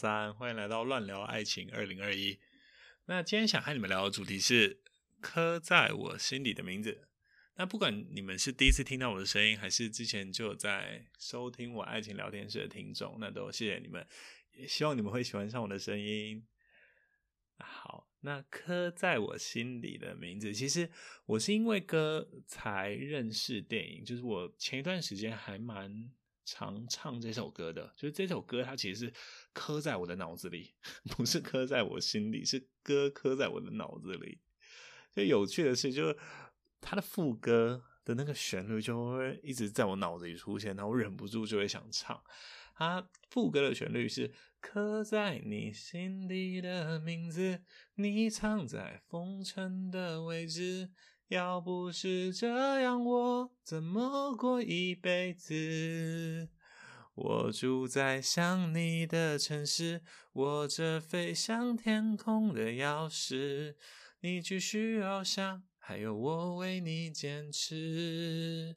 三，欢迎来到乱聊爱情二零二一。那今天想和你们聊的主题是刻在我心底的名字。那不管你们是第一次听到我的声音，还是之前就有在收听我爱情聊天室的听众，那都谢谢你们，也希望你们会喜欢上我的声音。好。那刻在我心里的名字，其实我是因为歌才认识电影。就是我前一段时间还蛮常唱这首歌的，就是这首歌它其实是刻在我的脑子里，不是刻在我心里，是歌刻在我的脑子里。就有趣的是，就是它的副歌的那个旋律就会一直在我脑子里出现，然后我忍不住就会想唱。它副歌的旋律是。刻在你心底的名字，你藏在风尘的位置。要不是这样，我怎么过一辈子？我住在想你的城市，握着飞向天空的钥匙。你继续翱翔，还有我为你坚持。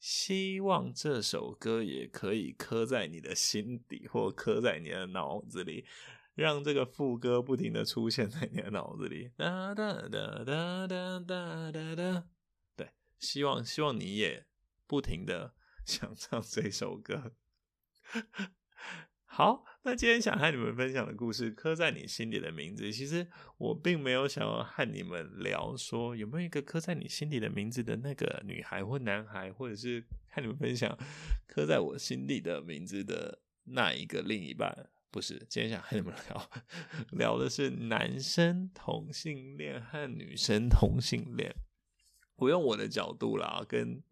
希望这首歌也可以刻在你的心底，或刻在你的脑子里，让这个副歌不停的出现在你的脑子里。哒哒哒哒哒哒哒哒。对，希望希望你也不停的想唱这首歌。好，那今天想和你们分享的故事，刻在你心底的名字。其实我并没有想要和你们聊说有没有一个刻在你心底的名字的那个女孩或男孩，或者是和你们分享刻在我心底的名字的那一个另一半。不是，今天想和你们聊聊的是男生同性恋和女生同性恋。我用我的角度啦，跟。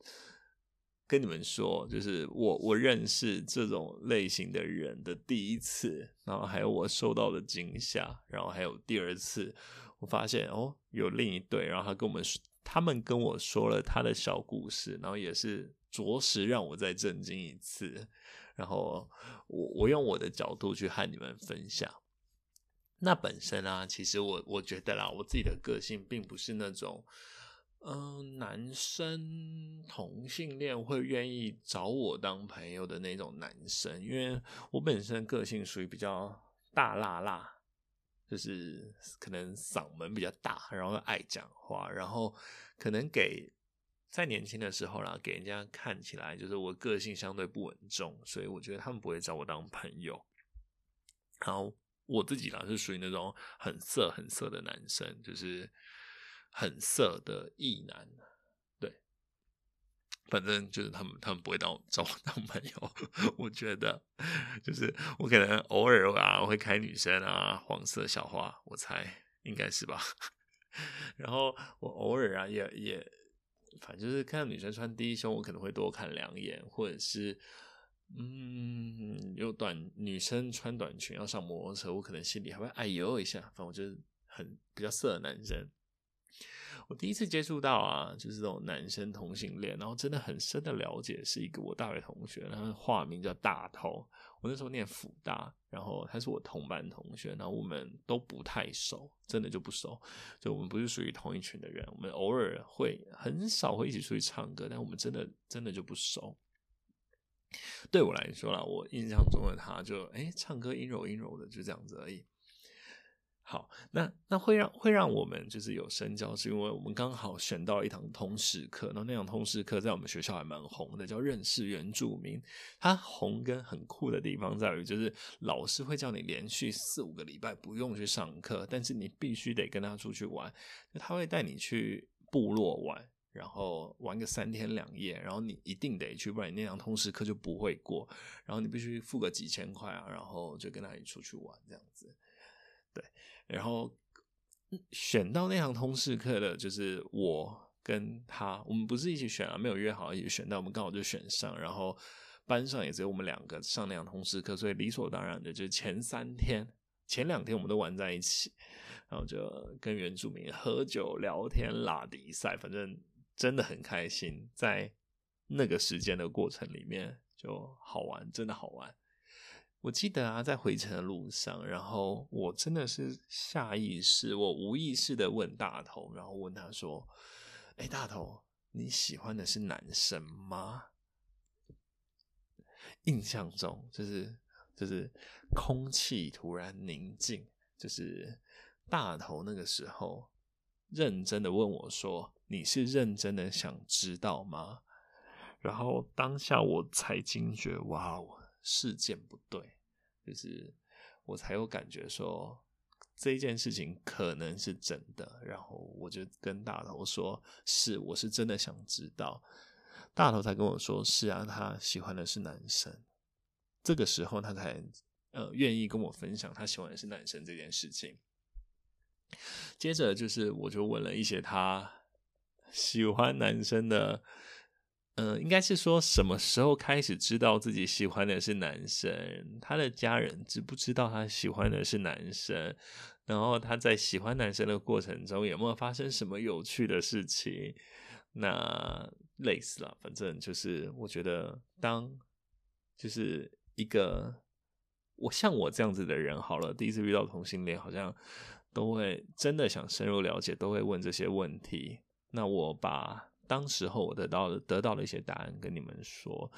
跟你们说，就是我我认识这种类型的人的第一次，然后还有我受到的惊吓，然后还有第二次，我发现哦，有另一对，然后他跟我们说，他们跟我说了他的小故事，然后也是着实让我再震惊一次，然后我我用我的角度去和你们分享。那本身啊，其实我我觉得啦，我自己的个性并不是那种。嗯，男生同性恋会愿意找我当朋友的那种男生，因为我本身个性属于比较大辣辣，就是可能嗓门比较大，然后爱讲话，然后可能给在年轻的时候啦，给人家看起来就是我个性相对不稳重，所以我觉得他们不会找我当朋友。然后我自己啦是属于那种很色很色的男生，就是。很色的异男，对，反正就是他们，他们不会当我找我当朋友。我觉得，就是我可能偶尔啊会开女生啊黄色小花，我猜应该是吧。然后我偶尔啊也也，反正就是看到女生穿低胸，我可能会多看两眼，或者是嗯有短女生穿短裙要上摩托车，我可能心里还会哎呦一下。反正我就是很比较色的男生。我第一次接触到啊，就是这种男生同性恋，然后真的很深的了解，是一个我大学同学，他的化名叫大头。我那时候念辅大，然后他是我同班同学，然后我们都不太熟，真的就不熟，就我们不是属于同一群的人，我们偶尔会很少会一起出去唱歌，但我们真的真的就不熟。对我来说啦，我印象中的他就诶，唱歌阴柔阴柔的，就这样子而已。好，那那会让会让我们就是有深交，是因为我们刚好选到一堂通识课，然后那堂通识课在我们学校还蛮红的，叫认识原住民。它红跟很酷的地方在于，就是老师会叫你连续四五个礼拜不用去上课，但是你必须得跟他出去玩，他会带你去部落玩，然后玩个三天两夜，然后你一定得去，不然你那堂通识课就不会过，然后你必须付个几千块啊，然后就跟他一起出去玩这样子，然后选到那堂通识课的，就是我跟他，我们不是一起选啊，没有约好一起选，但我们刚好就选上。然后班上也只有我们两个上那堂通识课，所以理所当然的，就前三天前两天我们都玩在一起，然后就跟原住民喝酒聊天、拉迪赛，反正真的很开心。在那个时间的过程里面就好玩，真的好玩。我记得啊，在回程的路上，然后我真的是下意识，我无意识的问大头，然后问他说：“哎，大头，你喜欢的是男生吗？”印象中就是就是空气突然宁静，就是大头那个时候认真的问我说：“你是认真的想知道吗？”然后当下我才惊觉，哇哦！事件不对，就是我才有感觉说这件事情可能是真的，然后我就跟大头说：“是，我是真的想知道。”大头才跟我说：“是啊，他喜欢的是男生。”这个时候他才呃愿意跟我分享他喜欢的是男生这件事情。接着就是我就问了一些他喜欢男生的。嗯、呃，应该是说什么时候开始知道自己喜欢的是男生？他的家人知不知道他喜欢的是男生？然后他在喜欢男生的过程中有没有发生什么有趣的事情？那类似了，反正就是我觉得，当就是一个我像我这样子的人，好了，第一次遇到同性恋，好像都会真的想深入了解，都会问这些问题。那我把。当时候我得到的得到了一些答案，跟你们说，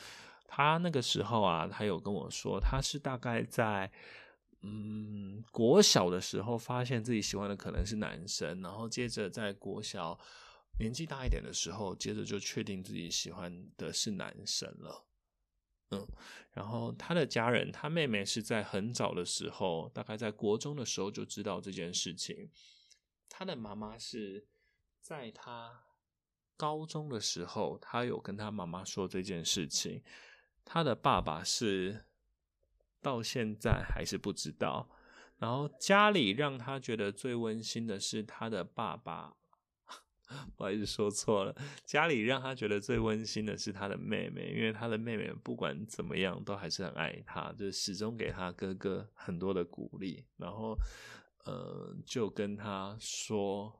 他那个时候啊，他有跟我说，他是大概在嗯国小的时候，发现自己喜欢的可能是男生，然后接着在国小年纪大一点的时候，接着就确定自己喜欢的是男生了。嗯，然后他的家人，他妹妹是在很早的时候，大概在国中的时候就知道这件事情。他的妈妈是在他。高中的时候，他有跟他妈妈说这件事情。他的爸爸是到现在还是不知道。然后家里让他觉得最温馨的是他的爸爸，不好意思说错了。家里让他觉得最温馨的是他的妹妹，因为他的妹妹不管怎么样都还是很爱他，就始终给他哥哥很多的鼓励。然后，呃，就跟他说。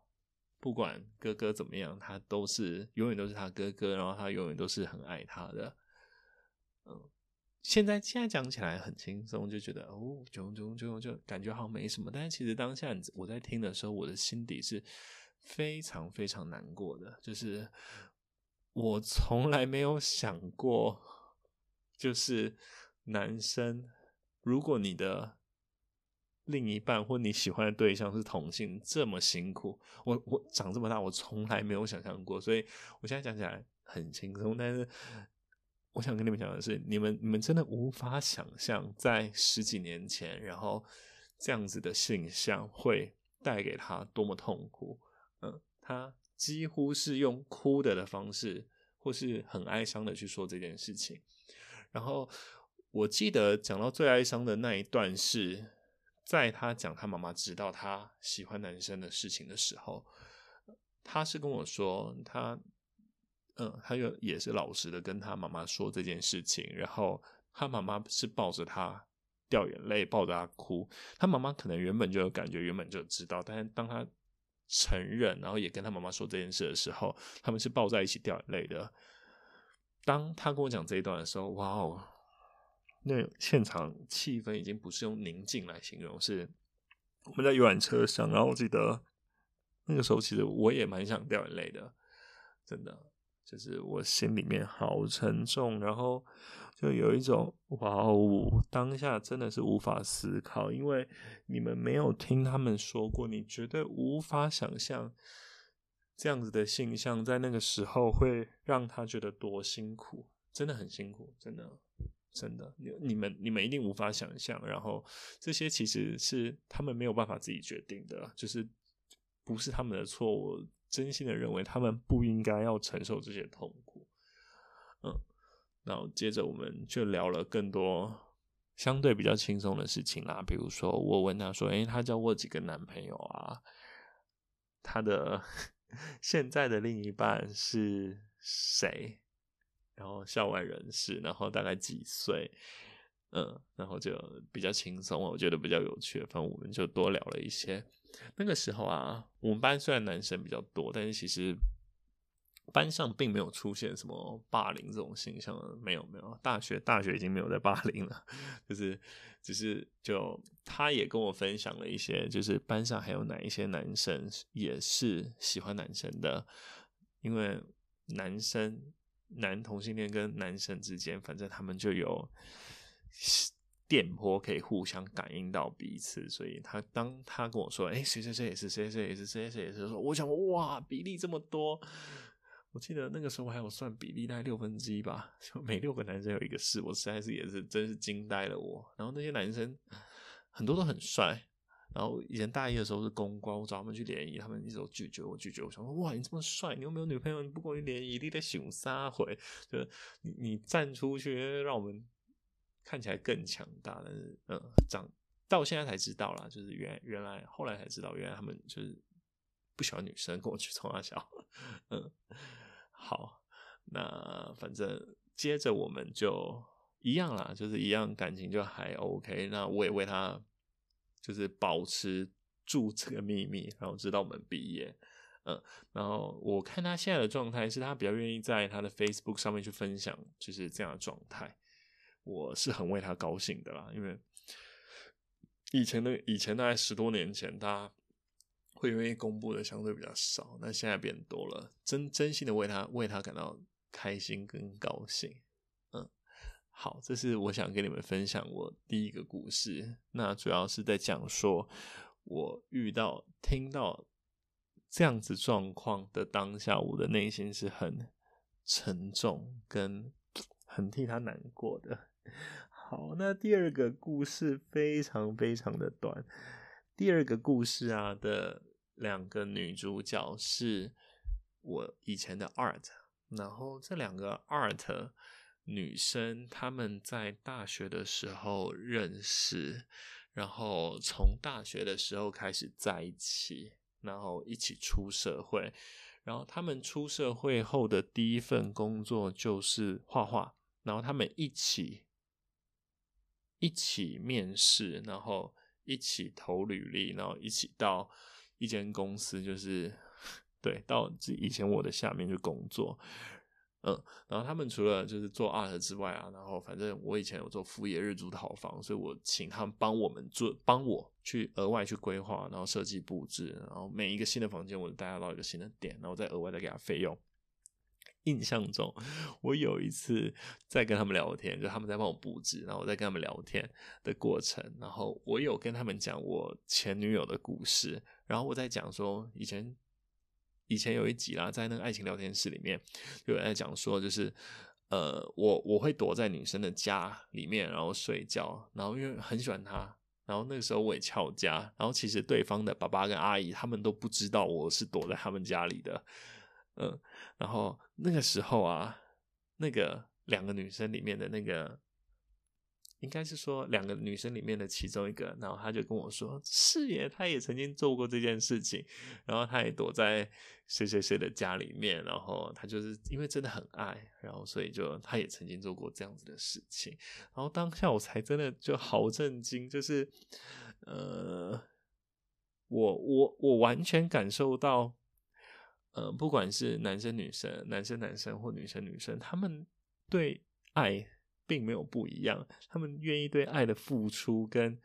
不管哥哥怎么样，他都是永远都是他哥哥，然后他永远都是很爱他的。嗯，现在现在讲起来很轻松，就觉得哦，就就就就感觉好像没什么。但是其实当下我在听的时候，我的心底是非常非常难过的。就是我从来没有想过，就是男生，如果你的。另一半或你喜欢的对象是同性，这么辛苦，我我长这么大，我从来没有想象过，所以我现在讲起来很轻松。但是我想跟你们讲的是，你们你们真的无法想象，在十几年前，然后这样子的现象会带给他多么痛苦。嗯，他几乎是用哭的的方式，或是很哀伤的去说这件事情。然后我记得讲到最哀伤的那一段是。在他讲他妈妈知道他喜欢男生的事情的时候，他是跟我说他，嗯，他又也是老实的跟他妈妈说这件事情，然后他妈妈是抱着他掉眼泪，抱着他哭。他妈妈可能原本就有感觉，原本就知道，但是当他承认，然后也跟他妈妈说这件事的时候，他们是抱在一起掉眼泪的。当他跟我讲这一段的时候，哇哦！那现场气氛已经不是用宁静来形容，是我们在游览车上，然后我记得那个时候其实我也蛮想掉眼泪的，真的，就是我心里面好沉重，然后就有一种哇哦，当下真的是无法思考，因为你们没有听他们说过，你绝对无法想象这样子的形象在那个时候会让他觉得多辛苦，真的很辛苦，真的。真的，你你们你们一定无法想象，然后这些其实是他们没有办法自己决定的，就是不是他们的错。我真心的认为他们不应该要承受这些痛苦。嗯，然后接着我们就聊了更多相对比较轻松的事情啦，比如说我问他说：“诶，他交过几个男朋友啊？他的 现在的另一半是谁？”然后校外人士，然后大概几岁？嗯，然后就比较轻松，我觉得比较有趣。反正我们就多聊了一些。那个时候啊，我们班虽然男生比较多，但是其实班上并没有出现什么霸凌这种现象。没有没有，大学大学已经没有在霸凌了，就是只是就他也跟我分享了一些，就是班上还有哪一些男生也是喜欢男生的，因为男生男同性恋跟男生之间，反正他们就有。电波可以互相感应到彼此，所以他当他跟我说：“哎、谁谁谁也是，谁谁谁也是，谁谁谁也是。”说，我想哇，比例这么多。我记得那个时候还有算比例，大概六分之一吧，就每六个男生有一个是，我实在是也是真是惊呆了我。然后那些男生很多都很帅，然后以前大一的时候是公关，我找他们去联谊，他们一直都拒绝我，拒绝我。想说哇，你这么帅，你又没有女朋友，你不跟我联谊，你得熊三回，就是你你站出去让我们。看起来更强大，但是嗯，长到现在才知道啦，就是原原来后来才知道，原来他们就是不喜欢女生，跟我去冲三小，嗯，好，那反正接着我们就一样啦，就是一样感情就还 OK，那我也为他就是保持住这个秘密，然后直到我们毕业，嗯，然后我看他现在的状态是他比较愿意在他的 Facebook 上面去分享，就是这样的状态。我是很为他高兴的啦，因为以前的以前大概十多年前，他会愿意公布的相对比较少，那现在变多了，真真心的为他为他感到开心跟高兴。好，这是我想跟你们分享我第一个故事，那主要是在讲说我遇到听到这样子状况的当下，我的内心是很沉重跟很替他难过的。好，那第二个故事非常非常的短。第二个故事啊的两个女主角是我以前的 art，然后这两个 art 女生她们在大学的时候认识，然后从大学的时候开始在一起，然后一起出社会，然后她们出社会后的第一份工作就是画画，然后她们一起。一起面试，然后一起投履历，然后一起到一间公司，就是 对，到以前我的下面去工作，嗯，然后他们除了就是做 art 之外啊，然后反正我以前有做副业日租套房，所以我请他们帮我们做，帮我去额外去规划，然后设计布置，然后每一个新的房间我都带他到一个新的点，然后再额外再给他费用。印象中，我有一次在跟他们聊天，就他们在帮我布置，然后我在跟他们聊天的过程，然后我有跟他们讲我前女友的故事，然后我在讲说以前以前有一集啦，在那个爱情聊天室里面，有人在讲说，就是呃，我我会躲在女生的家里面，然后睡觉，然后因为很喜欢她，然后那个时候我也翘家，然后其实对方的爸爸跟阿姨他们都不知道我是躲在他们家里的。嗯，然后那个时候啊，那个两个女生里面的那个，应该是说两个女生里面的其中一个，然后他就跟我说：“是耶，他也曾经做过这件事情，然后他也躲在谁谁谁的家里面，然后他就是因为真的很爱，然后所以就他也曾经做过这样子的事情。然后当下我才真的就好震惊，就是呃，我我我完全感受到。”呃，不管是男生女生、男生男生或女生女生，他们对爱并没有不一样，他们愿意对爱的付出跟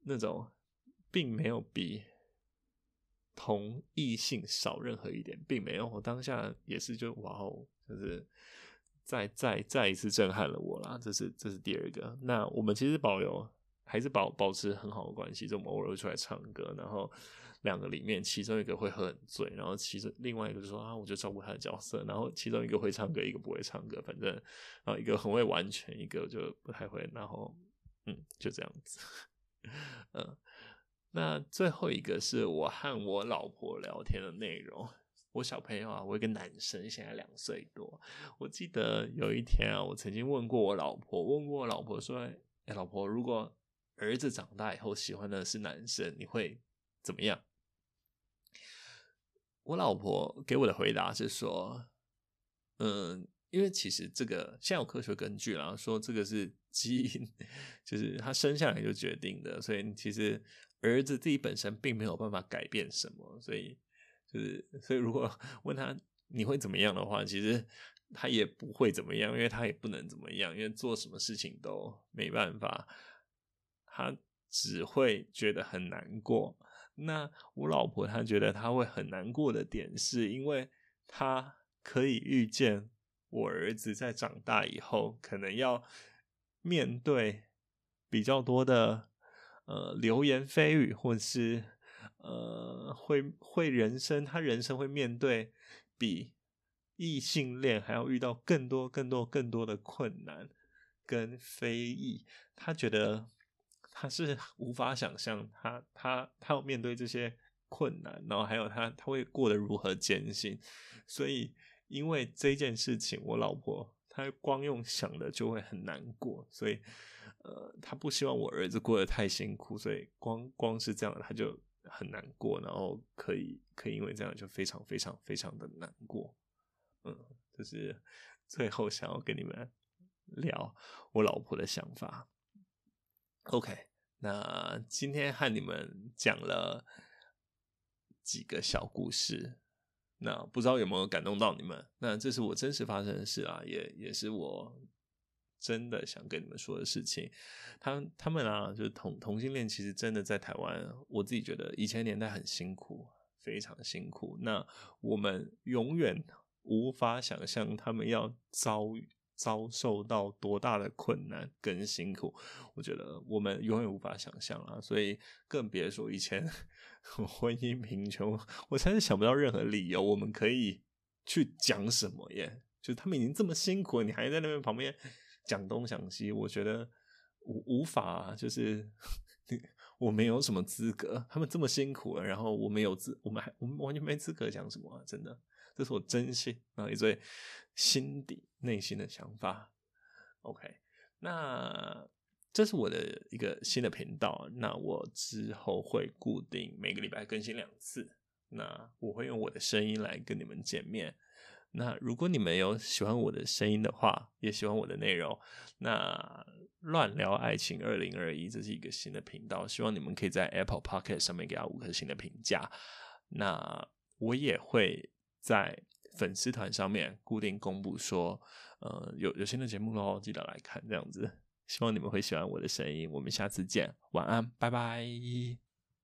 那种，并没有比同异性少任何一点，并没有。我当下也是就哇哦，就是再再再一次震撼了我啦。这是这是第二个。那我们其实保有还是保保持很好的关系，就我们偶尔会出来唱歌，然后。两个里面，其中一个会喝很醉，然后其中另外一个就说啊，我就照顾他的角色，然后其中一个会唱歌，一个不会唱歌，反正然后一个很会完全，一个就不太会，然后嗯，就这样子，嗯，那最后一个是我和我老婆聊天的内容。我小朋友啊，我一个男生，现在两岁多。我记得有一天啊，我曾经问过我老婆，问过我老婆说：“哎，老婆，如果儿子长大以后喜欢的是男生，你会怎么样？”我老婆给我的回答是说：“嗯，因为其实这个现有科学根据啦，说这个是 基因，就是他生下来就决定的，所以其实儿子自己本身并没有办法改变什么，所以就是所以如果 问他你会怎么样的话，其实他也不会怎么样，因为他也不能怎么样，因为做什么事情都没办法，他只会觉得很难过。那我老婆她觉得她会很难过的点，是因为她可以预见我儿子在长大以后，可能要面对比较多的呃流言蜚语，或是呃会会人生，他人生会面对比异性恋还要遇到更多更多更多的困难跟非议，他觉得。他是 无法想象他他他要面对这些困难，然后还有他他会过得如何艰辛，所以因为这件事情，我老婆她光用想的就会很难过，所以呃，她不希望我儿子过得太辛苦，所以光光是这样，他就很难过，然后可以可以因为这样就非常非常非常的难过，嗯，就是最后想要跟你们聊我老婆的想法。OK，那今天和你们讲了几个小故事，那不知道有没有感动到你们？那这是我真实发生的事啊，也也是我真的想跟你们说的事情。他他们啊，就是同同性恋，其实真的在台湾，我自己觉得以前年代很辛苦，非常辛苦。那我们永远无法想象他们要遭遇。遭受到多大的困难跟辛苦，我觉得我们永远无法想象啊！所以更别说以前 婚姻贫穷，我才是想不到任何理由我们可以去讲什么耶。就他们已经这么辛苦了，你还在那边旁边讲东讲西，我觉得无无法，就是 我没有什么资格。他们这么辛苦了，然后我没有资，我们还我们完全没资格讲什么！真的。这是我真心，然后也最心底内心的想法。OK，那这是我的一个新的频道，那我之后会固定每个礼拜更新两次。那我会用我的声音来跟你们见面。那如果你们有喜欢我的声音的话，也喜欢我的内容，那乱聊爱情二零二一，这是一个新的频道，希望你们可以在 Apple Podcast 上面给他五颗星的评价。那我也会。在粉丝团上面固定公布说，呃，有有新的节目喽，记得来看这样子。希望你们会喜欢我的声音，我们下次见，晚安，拜拜。